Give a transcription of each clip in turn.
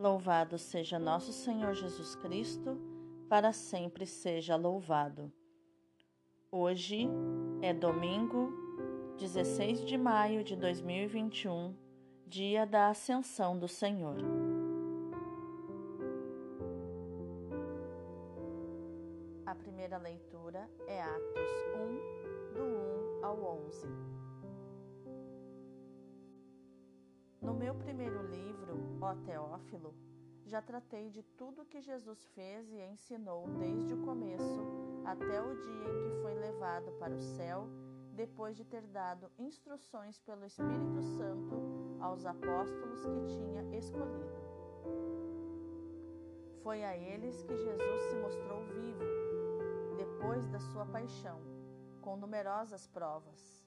Louvado seja nosso Senhor Jesus Cristo, para sempre seja louvado. Hoje é domingo, 16 de maio de 2021, dia da Ascensão do Senhor. A primeira leitura é Atos 1, do 1 ao 11. Meu primeiro livro, Ó Teófilo, já tratei de tudo que Jesus fez e ensinou desde o começo até o dia em que foi levado para o céu, depois de ter dado instruções pelo Espírito Santo aos apóstolos que tinha escolhido. Foi a eles que Jesus se mostrou vivo, depois da sua paixão, com numerosas provas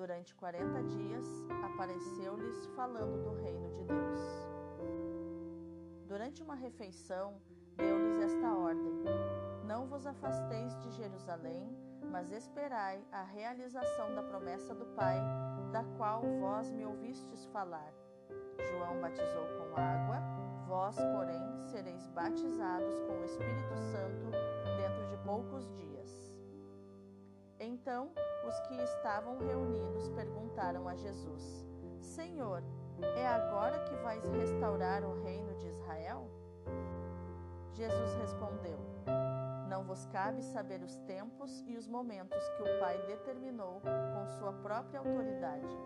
Durante quarenta dias, apareceu-lhes falando do reino de Deus. Durante uma refeição, deu-lhes esta ordem: Não vos afasteis de Jerusalém, mas esperai a realização da promessa do Pai, da qual vós me ouvistes falar. João batizou com água, vós, porém, sereis batizados com o Espírito Santo dentro de poucos dias. Então, os que estavam reunidos perguntaram a Jesus: Senhor, é agora que vais restaurar o reino de Israel? Jesus respondeu: Não vos cabe saber os tempos e os momentos que o Pai determinou com sua própria autoridade.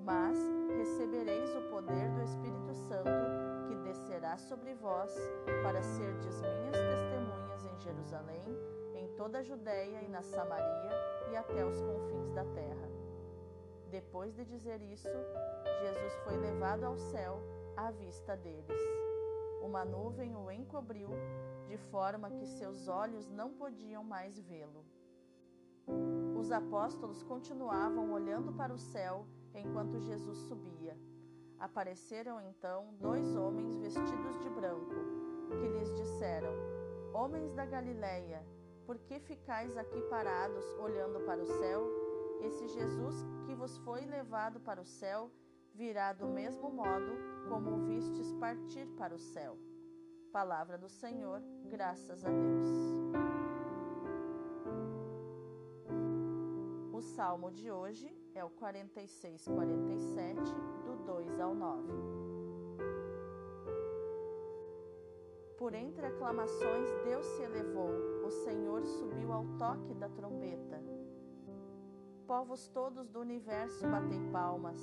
Mas recebereis o poder do Espírito Santo que descerá sobre vós para serdes minhas testemunhas em Jerusalém, toda a Judéia e na Samaria e até os confins da terra. Depois de dizer isso, Jesus foi levado ao céu à vista deles. Uma nuvem o encobriu, de forma que seus olhos não podiam mais vê-lo. Os apóstolos continuavam olhando para o céu enquanto Jesus subia. Apareceram então dois homens vestidos de branco, que lhes disseram: Homens da Galileia, por que ficais aqui parados, olhando para o céu? Esse Jesus que vos foi levado para o céu virá do mesmo modo como o vistes partir para o céu. Palavra do Senhor, graças a Deus. O salmo de hoje é o 46, 47, do 2 ao 9. Por entre aclamações, Deus se elevou, o Senhor subiu ao toque da trombeta. Povos todos do universo, batei palmas,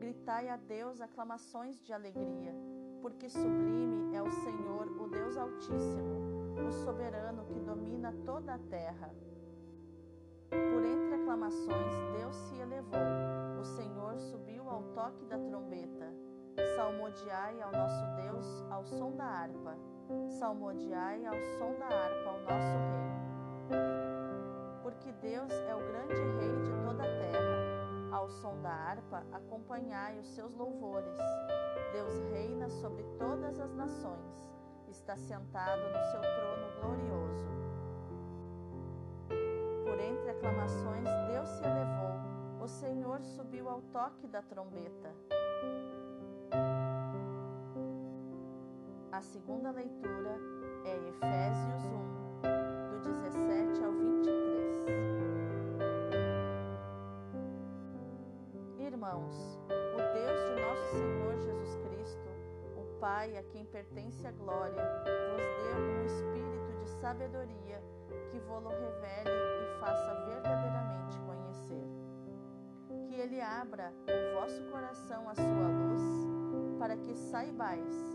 gritai a Deus aclamações de alegria, porque sublime é o Senhor, o Deus Altíssimo, o soberano que domina toda a terra. Por entre aclamações, Deus se elevou, o Senhor subiu ao toque da trombeta. Salmodiai ao nosso Deus ao som da harpa salmodiai ao som da harpa ao nosso Rei. Porque Deus é o grande Rei de toda a terra. Ao som da harpa, acompanhai os seus louvores. Deus reina sobre todas as nações. Está sentado no seu trono glorioso. Por entre aclamações, Deus se elevou. O Senhor subiu ao toque da trombeta. A segunda leitura é Efésios 1, do 17 ao 23. Irmãos, o Deus de nosso Senhor Jesus Cristo, o Pai a quem pertence a glória, vos dê um espírito de sabedoria que vô-lo revele e faça verdadeiramente conhecer. Que ele abra o vosso coração à sua luz, para que saibais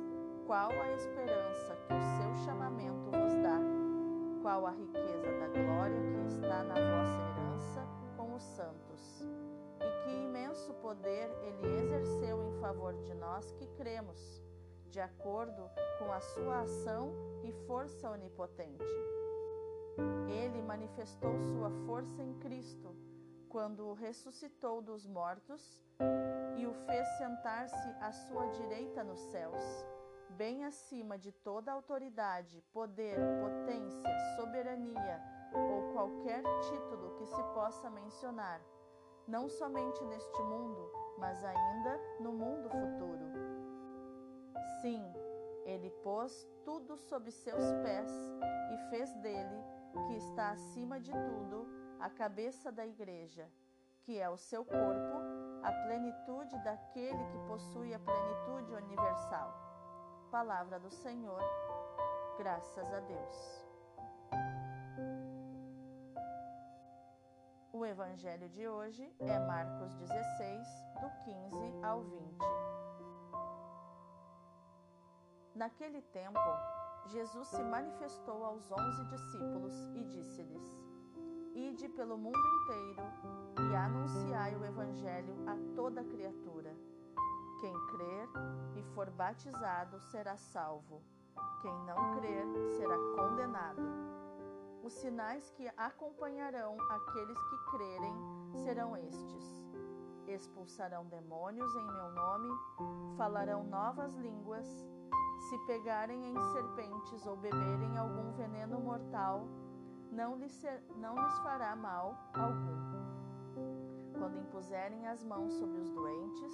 qual a esperança que o seu chamamento vos dá? Qual a riqueza da glória que está na vossa herança com os santos? E que imenso poder ele exerceu em favor de nós que cremos, de acordo com a sua ação e força onipotente. Ele manifestou sua força em Cristo quando o ressuscitou dos mortos e o fez sentar-se à sua direita nos céus bem acima de toda autoridade, poder, potência, soberania ou qualquer título que se possa mencionar, não somente neste mundo, mas ainda no mundo futuro. Sim, ele pôs tudo sob seus pés e fez dele, que está acima de tudo, a cabeça da igreja, que é o seu corpo, a plenitude daquele que possui a plenitude universal. Palavra do Senhor, graças a Deus. O evangelho de hoje é Marcos 16, do 15 ao 20. Naquele tempo, Jesus se manifestou aos onze discípulos e disse-lhes: Ide pelo mundo inteiro e anunciai o Evangelho a toda criatura. Quem crer e for batizado será salvo, quem não crer será condenado. Os sinais que acompanharão aqueles que crerem serão estes: expulsarão demônios em meu nome, falarão novas línguas se pegarem em serpentes ou beberem algum veneno mortal, não lhes, ser, não lhes fará mal algum. Quando impuserem as mãos sobre os doentes,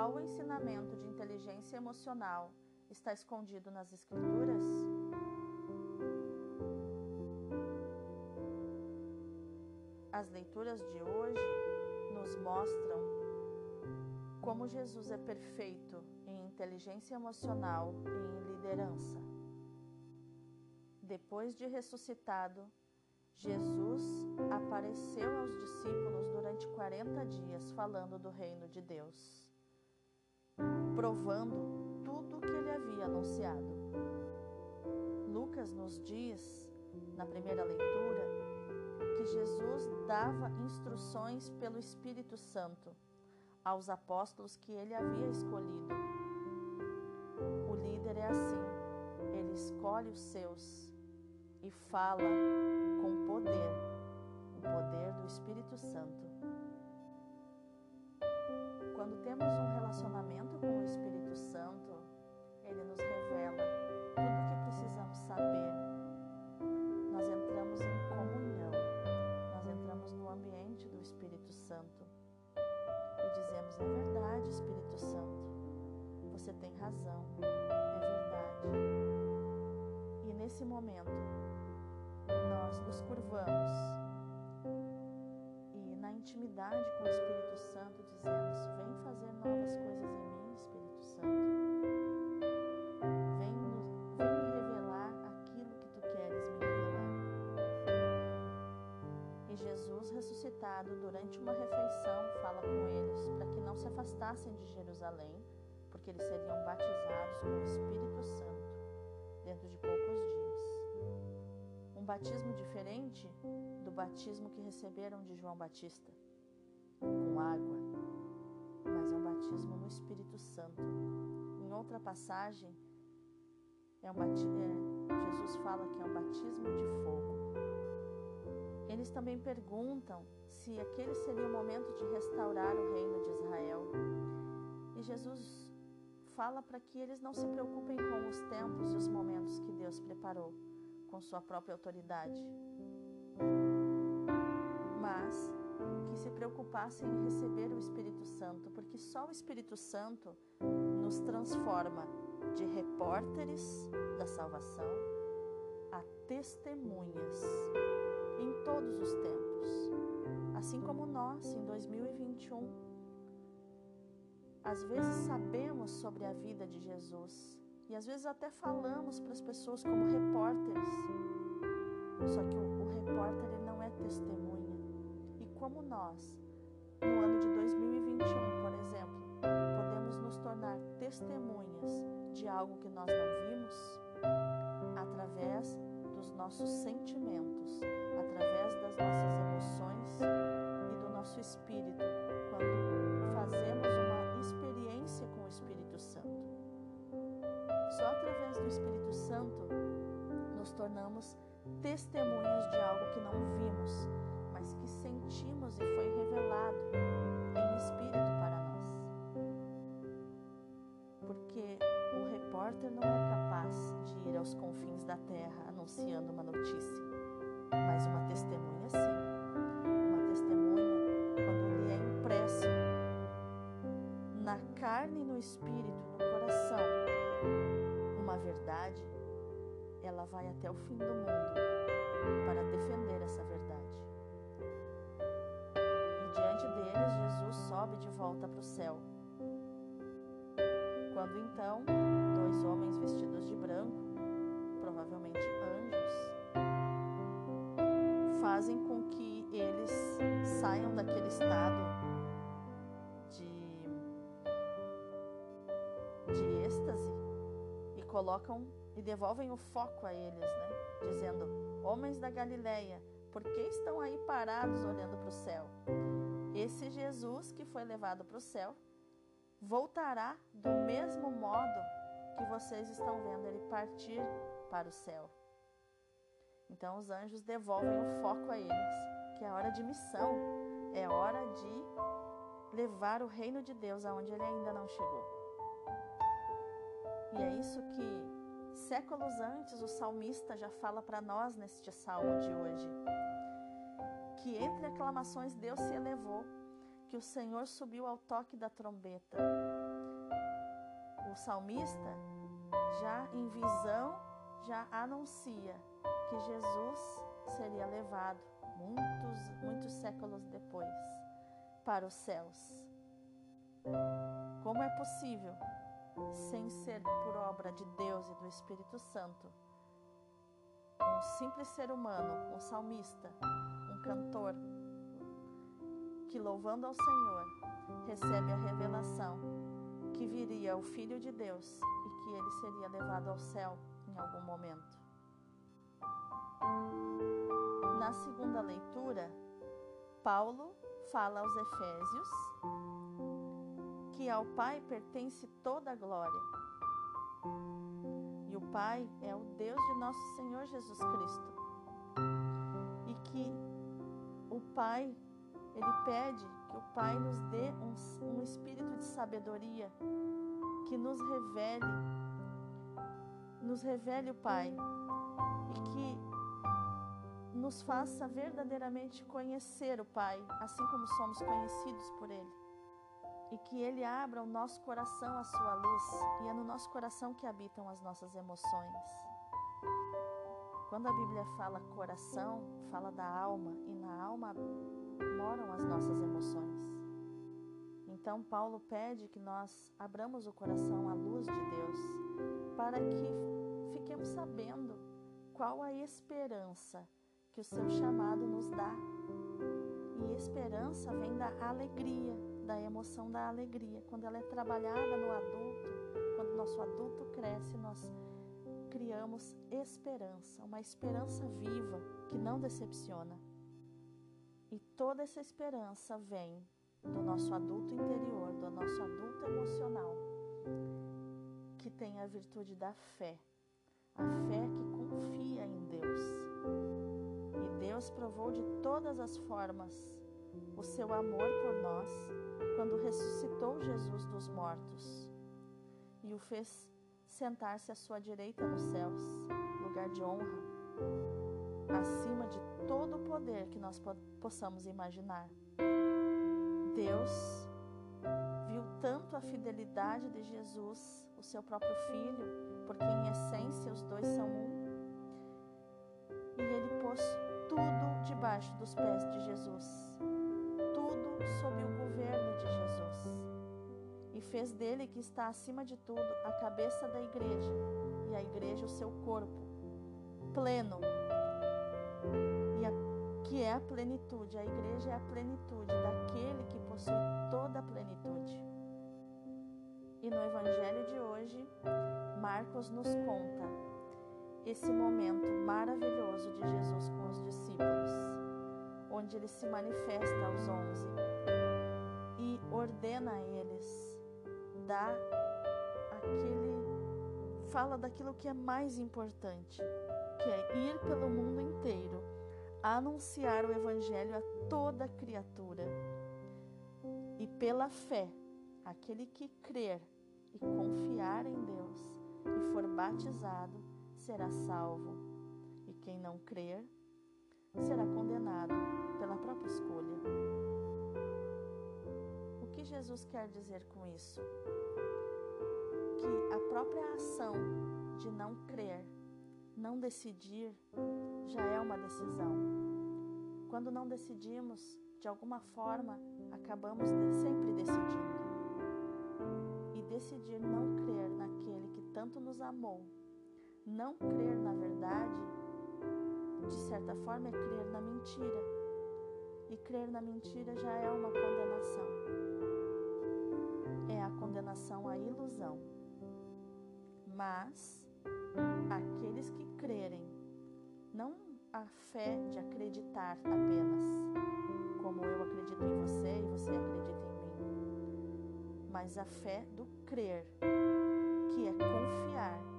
Qual o ensinamento de inteligência emocional está escondido nas Escrituras? As leituras de hoje nos mostram como Jesus é perfeito em inteligência emocional e em liderança. Depois de ressuscitado, Jesus apareceu aos discípulos durante 40 dias falando do reino de Deus, provando tudo o que ele havia anunciado. Lucas nos diz, na primeira leitura, que Jesus dava instruções pelo Espírito Santo aos apóstolos que ele havia escolhido. O líder é assim, ele escolhe os seus e fala com poder, o poder do Espírito Santo. Quando temos um relacionamento Ressuscitado durante uma refeição fala com eles para que não se afastassem de Jerusalém, porque eles seriam batizados com o Espírito Santo dentro de poucos dias. Um batismo diferente do batismo que receberam de João Batista, com água, mas é um batismo no Espírito Santo. Em outra passagem, é um é, Jesus fala que é um batismo de fogo. Eles também perguntam se aquele seria o momento de restaurar o reino de Israel. E Jesus fala para que eles não se preocupem com os tempos e os momentos que Deus preparou com sua própria autoridade, mas que se preocupassem em receber o Espírito Santo, porque só o Espírito Santo nos transforma de repórteres da salvação a testemunhas em todos os tempos, assim como nós em 2021. Às vezes sabemos sobre a vida de Jesus e às vezes até falamos para as pessoas como repórteres. Só que o, repórter ele não é testemunha. E como nós, no ano de 2021, por exemplo, podemos nos tornar testemunhas de algo que nós não vimos através nossos sentimentos, através das nossas emoções e do nosso espírito, quando fazemos uma experiência com o Espírito Santo. Só através do Espírito Santo nos tornamos testemunhas de algo que não vimos, mas que sentimos e foi revelado em espírito anunciando uma notícia, mas uma testemunha sim. Uma testemunha, quando lhe é impresso na carne e no espírito, no coração, uma verdade, ela vai até o fim do mundo para defender essa verdade. E diante deles, Jesus sobe de volta para o céu. Quando então, dois homens vestidos de branco, provavelmente anjos, fazem com que eles saiam daquele estado de, de êxtase e colocam e devolvem o foco a eles, né? Dizendo: Homens da Galileia, por que estão aí parados olhando para o céu? Esse Jesus que foi levado para o céu voltará do mesmo modo que vocês estão vendo ele partir para o céu. Então os anjos devolvem o foco a eles, que é hora de missão, é hora de levar o reino de Deus aonde ele ainda não chegou. E é isso que Séculos antes, o salmista já fala para nós neste salmo de hoje que entre aclamações Deus se elevou, que o Senhor subiu ao toque da trombeta. O salmista, já em visão, já anuncia que Jesus seria levado muitos, muitos séculos depois para os céus. Como é possível sem ser por obra de Deus e do Espírito Santo. Um simples ser humano, um salmista, um cantor, que louvando ao Senhor, recebe a revelação que viria o Filho de Deus e que ele seria levado ao céu em algum momento. Na segunda leitura, Paulo fala aos Efésios que ao Pai pertence toda a glória. E o Pai é o Deus de nosso Senhor Jesus Cristo. E que o Pai, ele pede que o Pai nos dê um, um espírito de sabedoria, que nos revele, nos revele o Pai e que nos faça verdadeiramente conhecer o Pai, assim como somos conhecidos por Ele e que Ele abra o nosso coração à Sua luz e é no nosso coração que habitam as nossas emoções. Quando a Bíblia fala coração, fala da alma e na alma moram as nossas emoções. Então, Paulo pede que nós abramos o coração à luz de Deus para que fiquemos sabendo qual a esperança que o seu chamado nos dá. E esperança vem da alegria, da emoção da alegria. Quando ela é trabalhada no adulto, quando nosso adulto cresce, nós criamos esperança, uma esperança viva que não decepciona. E toda essa esperança vem do nosso adulto interior, do nosso adulto emocional, que tem a virtude da fé, a fé que Deus provou de todas as formas o seu amor por nós quando ressuscitou Jesus dos mortos e o fez sentar-se à sua direita nos céus, lugar de honra, acima de todo o poder que nós possamos imaginar. Deus viu tanto a fidelidade de Jesus, o seu próprio filho, porque em essência os dois são um, e ele pôs tudo debaixo dos pés de Jesus sob o governo de Jesus e fez dele, que está acima de tudo, a cabeça da igreja e a igreja o seu corpo, pleno, e a, que é a plenitude. A igreja é a plenitude daquele que possui toda a plenitude. E no evangelho de hoje, Marcos nos conta esse momento maravilhoso de Jesus com os discípulos, onde ele se manifesta aos onze ordena a eles, dá aquele fala daquilo que é mais importante, que é ir pelo mundo inteiro, anunciar o Evangelho a toda criatura. E pela fé, aquele que crer e confiar em Deus e for batizado será salvo, e quem não crer será condenado pela própria escolha. O que Jesus quer dizer com isso? Que a própria ação de não crer, não decidir, já é uma decisão. Quando não decidimos, de alguma forma, acabamos sempre decidindo. E decidir não crer naquele que tanto nos amou, não crer na verdade, de certa forma é crer na mentira. E crer na mentira já é uma condenação. É a condenação à ilusão. Mas aqueles que crerem, não a fé de acreditar apenas, como eu acredito em você e você acredita em mim, mas a fé do crer, que é confiar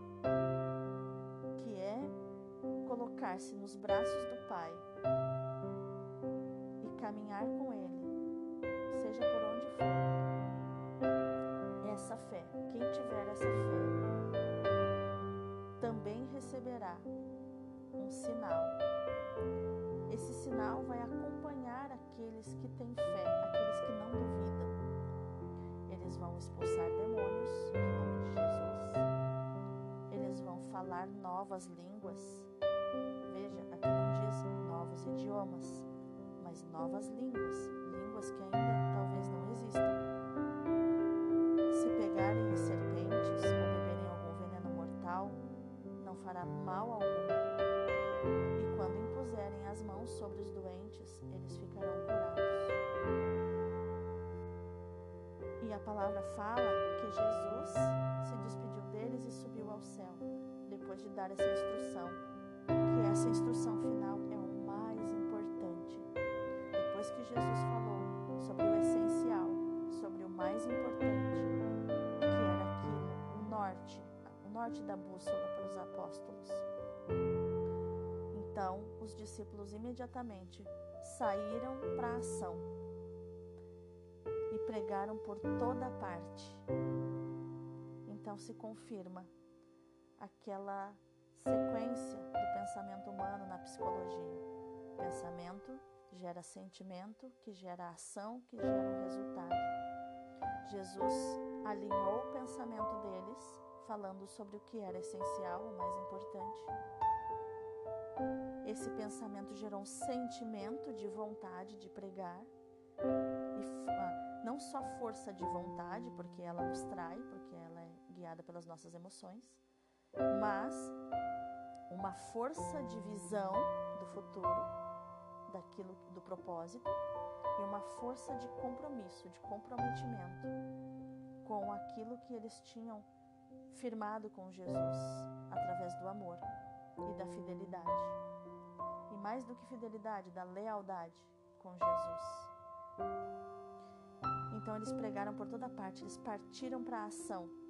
colocar-se nos braços do Pai e caminhar com Ele, seja por onde for. Essa fé, quem tiver essa fé, também receberá um sinal. Esse sinal vai acompanhar aqueles que têm fé, aqueles que não duvidam. Eles vão expulsar demônios em nome de Jesus. Eles vão falar novas línguas novos idiomas, mas novas línguas, línguas que ainda talvez não existam. Se pegarem serpentes ou beberem algum veneno mortal, não fará mal algum. E quando impuserem as mãos sobre os doentes, eles ficarão curados. E a palavra fala que Jesus se despediu deles e subiu ao céu, depois de dar essa instrução, essa instrução final é que Jesus falou sobre o essencial, sobre o mais importante, que era aquilo, o norte, o norte da bússola para os apóstolos. Então, os discípulos imediatamente saíram para a ação e pregaram por toda parte. Então se confirma aquela sequência do pensamento humano na psicologia. Pensamento, gera sentimento, que gera ação, que gera um resultado. Jesus alinhou o pensamento deles, falando sobre o que era essencial, o mais importante. Esse pensamento gerou um sentimento de vontade de pregar, e ah, não só força de vontade, porque ela nos trai, porque ela é guiada pelas nossas emoções, mas uma força de visão do futuro daquilo do propósito e uma força de compromisso, de comprometimento com aquilo que eles tinham firmado com Jesus através do amor e da fidelidade. E mais do que fidelidade, da lealdade com Jesus. Então eles pregaram por toda parte, eles partiram para a ação.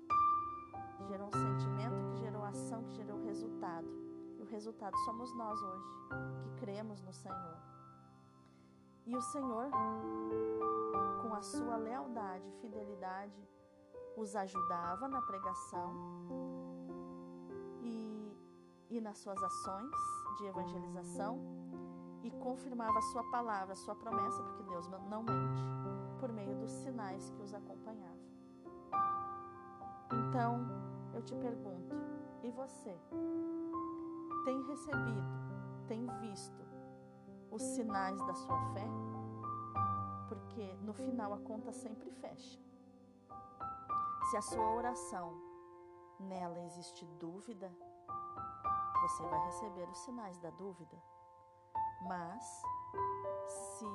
Gerou um sentimento que gerou ação, que gerou resultado. E o resultado somos nós hoje, que cremos no Senhor. E o Senhor, com a sua lealdade e fidelidade, os ajudava na pregação e, e nas suas ações de evangelização e confirmava a sua palavra, a sua promessa, porque Deus não mente, por meio dos sinais que os acompanhavam. Então, eu te pergunto, e você? Tem recebido, tem visto os sinais da sua fé, porque no final a conta sempre fecha. Se a sua oração nela existe dúvida, você vai receber os sinais da dúvida. Mas se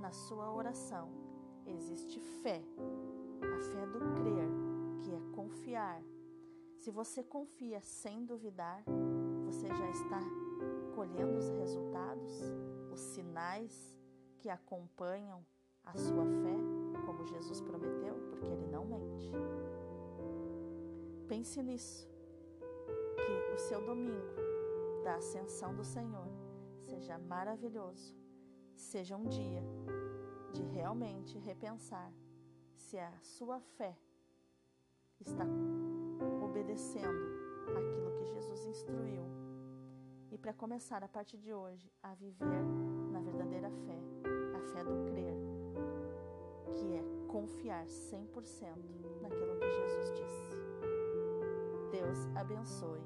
na sua oração existe fé, a fé do crer, que é confiar, se você confia sem duvidar, você já está colhendo os resultados, os sinais que acompanham a sua fé, como Jesus prometeu, porque ele não mente. Pense nisso, que o seu domingo da ascensão do Senhor seja maravilhoso, seja um dia de realmente repensar se a sua fé está obedecendo aquilo que Jesus instruiu e para começar a partir de hoje a viver na verdadeira fé, a fé do crer, que é confiar 100% naquilo que Jesus disse. Deus abençoe